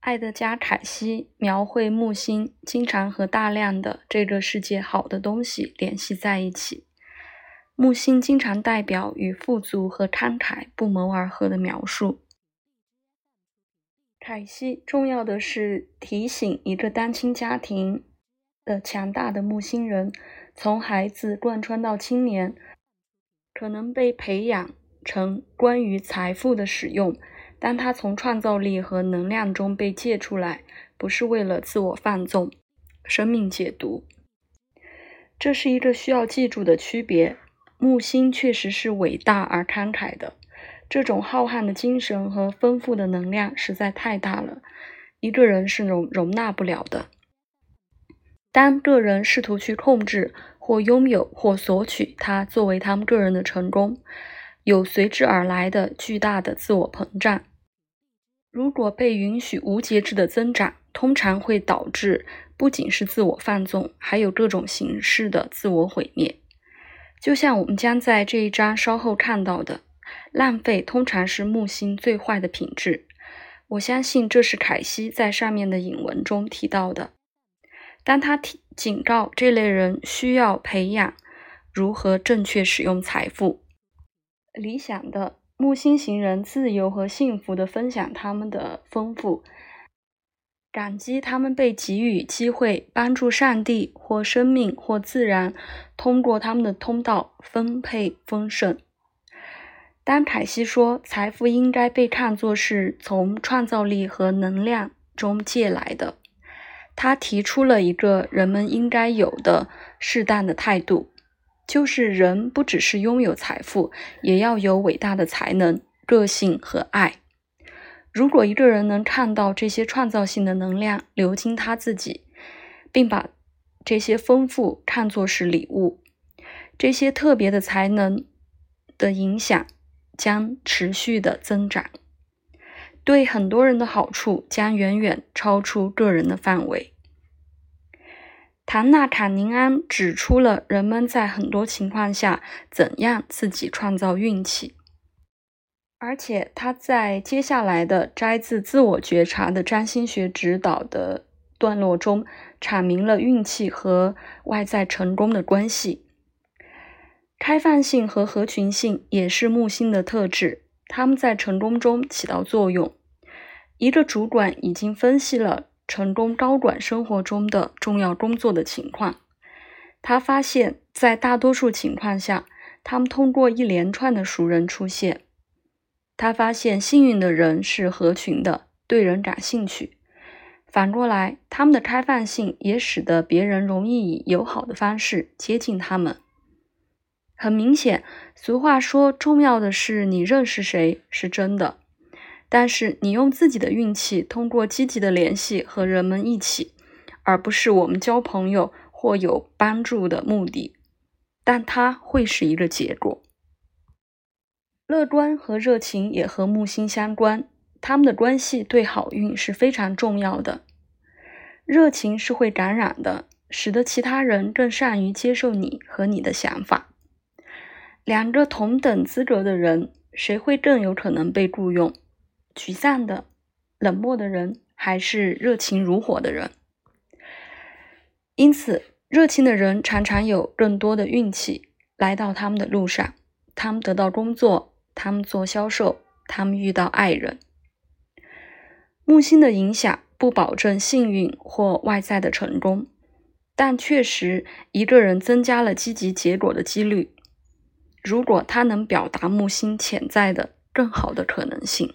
爱德加·凯西描绘木星经常和大量的这个世界好的东西联系在一起。木星经常代表与富足和慷慨不谋而合的描述。凯西重要的是提醒一个单亲家庭的强大的木星人，从孩子贯穿到青年，可能被培养成关于财富的使用。当他从创造力和能量中被借出来，不是为了自我放纵、生命解读，这是一个需要记住的区别。木星确实是伟大而慷慨的，这种浩瀚的精神和丰富的能量实在太大了，一个人是容容纳不了的。当个人试图去控制或拥有或索取它作为他们个人的成功，有随之而来的巨大的自我膨胀。如果被允许无节制的增长，通常会导致不仅是自我放纵，还有各种形式的自我毁灭。就像我们将在这一章稍后看到的，浪费通常是木星最坏的品质。我相信这是凯西在上面的引文中提到的。当他提警告这类人需要培养如何正确使用财富，理想的。木星行人自由和幸福地分享他们的丰富，感激他们被给予机会，帮助上帝或生命或自然通过他们的通道分配丰盛。当凯西说财富应该被看作是从创造力和能量中借来的，他提出了一个人们应该有的适当的态度。就是人不只是拥有财富，也要有伟大的才能、个性和爱。如果一个人能看到这些创造性的能量流经他自己，并把这些丰富看作是礼物，这些特别的才能的影响将持续的增长，对很多人的好处将远远超出个人的范围。唐纳·卡宁安指出了人们在很多情况下怎样自己创造运气，而且他在接下来的摘自自我觉察的占星学指导的段落中阐明了运气和外在成功的关系。开放性和合群性也是木星的特质，他们在成功中起到作用。一个主管已经分析了。成功高管生活中的重要工作的情况，他发现，在大多数情况下，他们通过一连串的熟人出现。他发现，幸运的人是合群的，对人感兴趣。反过来，他们的开放性也使得别人容易以友好的方式接近他们。很明显，俗话说“重要的是你认识谁”是真的。但是你用自己的运气，通过积极的联系和人们一起，而不是我们交朋友或有帮助的目的，但它会是一个结果。乐观和热情也和木星相关，他们的关系对好运是非常重要的。热情是会感染的，使得其他人更善于接受你和你的想法。两个同等资格的人，谁会更有可能被雇佣？沮丧的、冷漠的人，还是热情如火的人？因此，热情的人常常有更多的运气来到他们的路上。他们得到工作，他们做销售，他们遇到爱人。木星的影响不保证幸运或外在的成功，但确实一个人增加了积极结果的几率。如果他能表达木星潜在的更好的可能性。